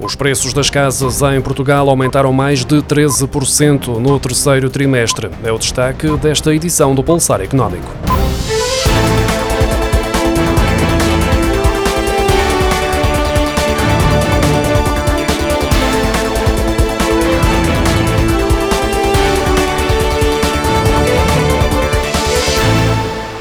Os preços das casas em Portugal aumentaram mais de 13% no terceiro trimestre. É o destaque desta edição do Pulsar Económico.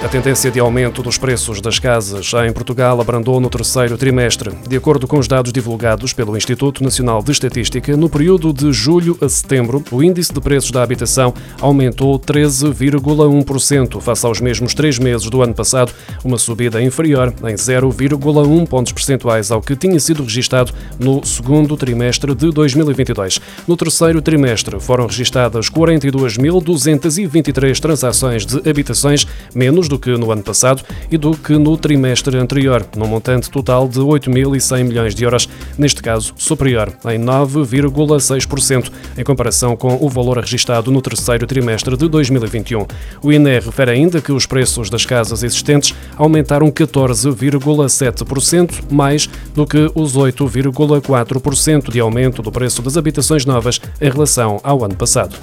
A tendência de aumento dos preços das casas em Portugal abrandou no terceiro trimestre. De acordo com os dados divulgados pelo Instituto Nacional de Estatística, no período de julho a setembro, o índice de preços da habitação aumentou 13,1% face aos mesmos três meses do ano passado, uma subida inferior em 0,1 pontos percentuais ao que tinha sido registado no segundo trimestre de 2022. No terceiro trimestre foram registadas 42.223 transações de habitações, menos do que no ano passado e do que no trimestre anterior, num montante total de 8.100 milhões de euros, neste caso superior em 9,6% em comparação com o valor registrado no terceiro trimestre de 2021. O INE refere ainda que os preços das casas existentes aumentaram 14,7%, mais do que os 8,4% de aumento do preço das habitações novas em relação ao ano passado.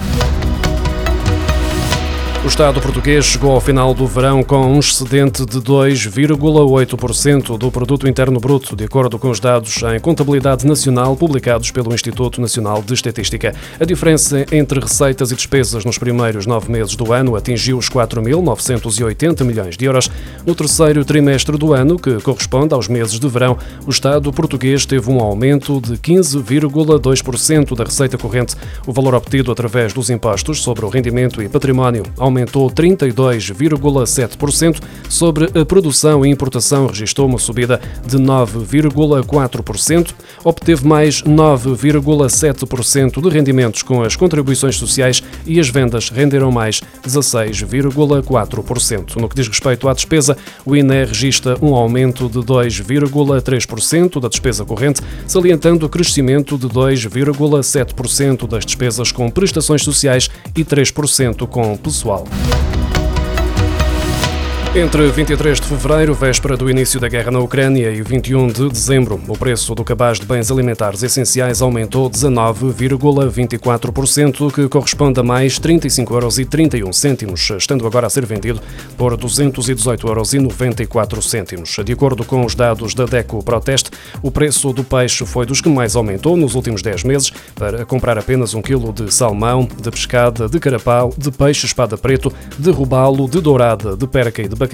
O Estado português chegou ao final do verão com um excedente de 2,8% do produto interno bruto, de acordo com os dados em contabilidade nacional publicados pelo Instituto Nacional de Estatística. A diferença entre receitas e despesas nos primeiros nove meses do ano atingiu os 4.980 milhões de euros. No terceiro trimestre do ano, que corresponde aos meses de verão, o Estado português teve um aumento de 15,2% da receita corrente. O valor obtido através dos impostos sobre o rendimento e património aumentou aumentou 32,7%. Sobre a produção e importação, registrou uma subida de 9,4%. Obteve mais 9,7% de rendimentos com as contribuições sociais e as vendas renderam mais 16,4%. No que diz respeito à despesa, o INE registra um aumento de 2,3% da despesa corrente, salientando o crescimento de 2,7% das despesas com prestações sociais e 3% com pessoal. Tchau. Entre 23 de fevereiro, véspera do início da guerra na Ucrânia, e 21 de dezembro, o preço do cabaz de bens alimentares essenciais aumentou 19,24%, o que corresponde a mais 35,31 euros, estando agora a ser vendido por 218,94 euros. De acordo com os dados da DECO Proteste, o preço do peixe foi dos que mais aumentou nos últimos 10 meses. Para comprar apenas um quilo de salmão, de pescada, de carapau, de peixe espada preto, de robalo, de dourada, de perca e de bacalhau,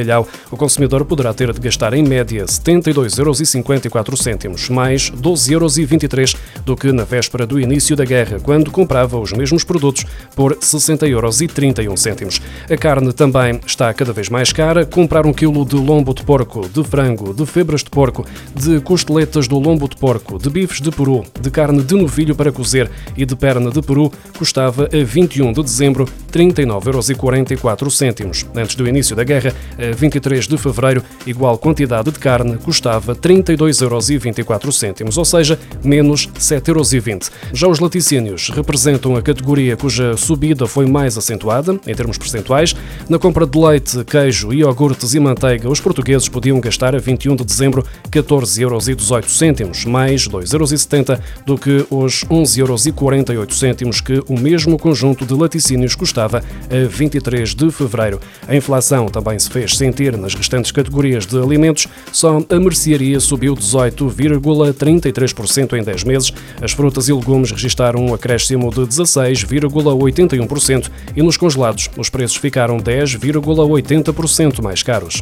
o consumidor poderá ter de gastar em média 72,54 euros, mais 12,23 euros do que na véspera do início da guerra, quando comprava os mesmos produtos por 60,31 euros. A carne também está cada vez mais cara. Comprar um quilo de lombo de porco, de frango, de febras de porco, de costeletas do lombo de porco, de bifes de peru, de carne de novilho para cozer e de perna de peru custava a 21 de dezembro 39,44 euros. Antes do início da guerra, a 23 de fevereiro, igual quantidade de carne custava 32,24 euros, ou seja, menos 7,20 euros. Já os laticínios representam a categoria cuja subida foi mais acentuada, em termos percentuais. Na compra de leite, queijo, iogurtes e manteiga, os portugueses podiam gastar a 21 de dezembro 14,18 euros, mais 2,70 euros do que os 11,48 euros que o mesmo conjunto de laticínios custava a 23 de fevereiro. A inflação também se fez sentir nas restantes categorias de alimentos, só a mercearia subiu 18,33% em 10 meses. As frutas e legumes registaram um acréscimo de 16,81% e nos congelados os preços ficaram 10,80% mais caros.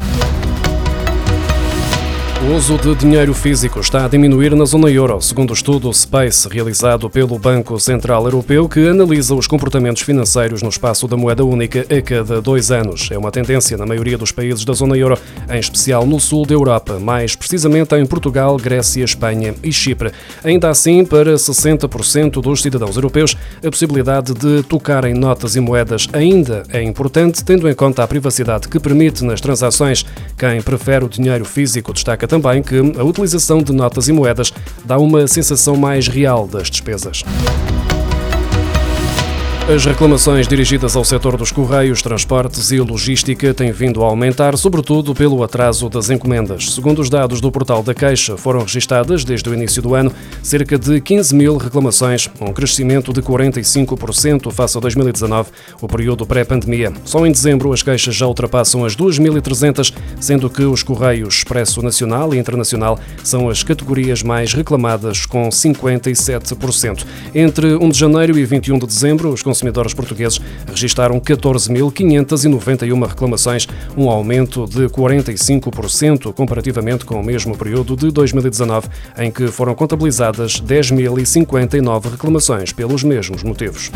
O uso de dinheiro físico está a diminuir na zona euro, segundo o estudo SPACE realizado pelo Banco Central Europeu, que analisa os comportamentos financeiros no espaço da moeda única a cada dois anos. É uma tendência na maioria dos países da zona euro, em especial no sul da Europa, mais precisamente em Portugal, Grécia, Espanha e Chipre. Ainda assim, para 60% dos cidadãos europeus, a possibilidade de tocar em notas e moedas ainda é importante, tendo em conta a privacidade que permite nas transações. Quem prefere o dinheiro físico destaca também que a utilização de notas e moedas dá uma sensação mais real das despesas. As reclamações dirigidas ao setor dos correios, transportes e logística têm vindo a aumentar, sobretudo pelo atraso das encomendas. Segundo os dados do portal da Caixa, foram registadas desde o início do ano cerca de 15 mil reclamações, um crescimento de 45% face a 2019, o período pré-pandemia. Só em dezembro as queixas já ultrapassam as 2.300, sendo que os correios expresso nacional e internacional são as categorias mais reclamadas, com 57%. Entre 1 de janeiro e 21 de dezembro, os consumidores portugueses registaram 14.591 reclamações, um aumento de 45% comparativamente com o mesmo período de 2019, em que foram contabilizadas 10.059 reclamações pelos mesmos motivos.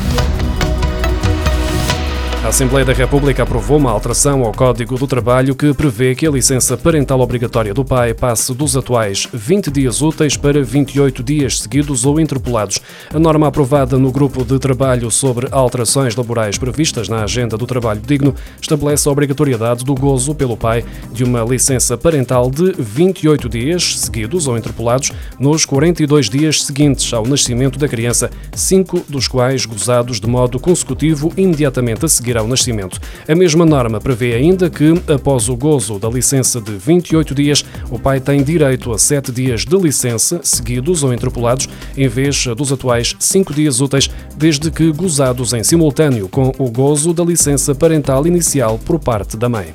A Assembleia da República aprovou uma alteração ao Código do Trabalho que prevê que a licença parental obrigatória do pai passe dos atuais 20 dias úteis para 28 dias seguidos ou interpolados. A norma aprovada no grupo de trabalho sobre alterações laborais previstas na Agenda do Trabalho Digno estabelece a obrigatoriedade do gozo pelo pai de uma licença parental de 28 dias seguidos ou interpolados nos 42 dias seguintes ao nascimento da criança, cinco dos quais gozados de modo consecutivo imediatamente a seguir ao nascimento. A mesma norma prevê ainda que, após o gozo da licença de 28 dias, o pai tem direito a 7 dias de licença, seguidos ou interpolados, em vez dos atuais 5 dias úteis, desde que gozados em simultâneo com o gozo da licença parental inicial por parte da mãe.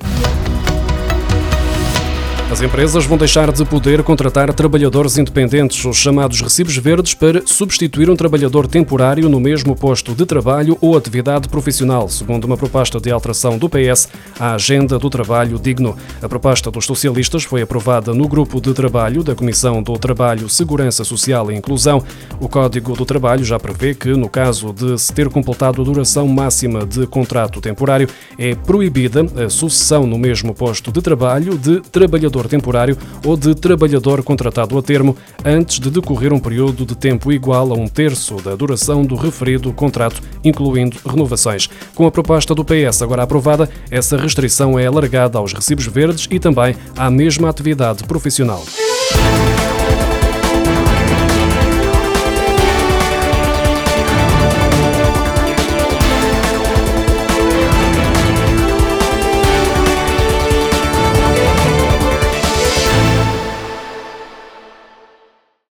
As empresas vão deixar de poder contratar trabalhadores independentes, os chamados recibos verdes, para substituir um trabalhador temporário no mesmo posto de trabalho ou atividade profissional, segundo uma proposta de alteração do PS à Agenda do Trabalho Digno. A proposta dos socialistas foi aprovada no grupo de trabalho da Comissão do Trabalho, Segurança Social e Inclusão. O Código do Trabalho já prevê que, no caso de se ter completado a duração máxima de contrato temporário, é proibida a sucessão no mesmo posto de trabalho de trabalhador temporário ou de trabalhador contratado a termo antes de decorrer um período de tempo igual a um terço da duração do referido contrato, incluindo renovações. Com a proposta do PS agora aprovada, essa restrição é alargada aos recibos verdes e também à mesma atividade profissional.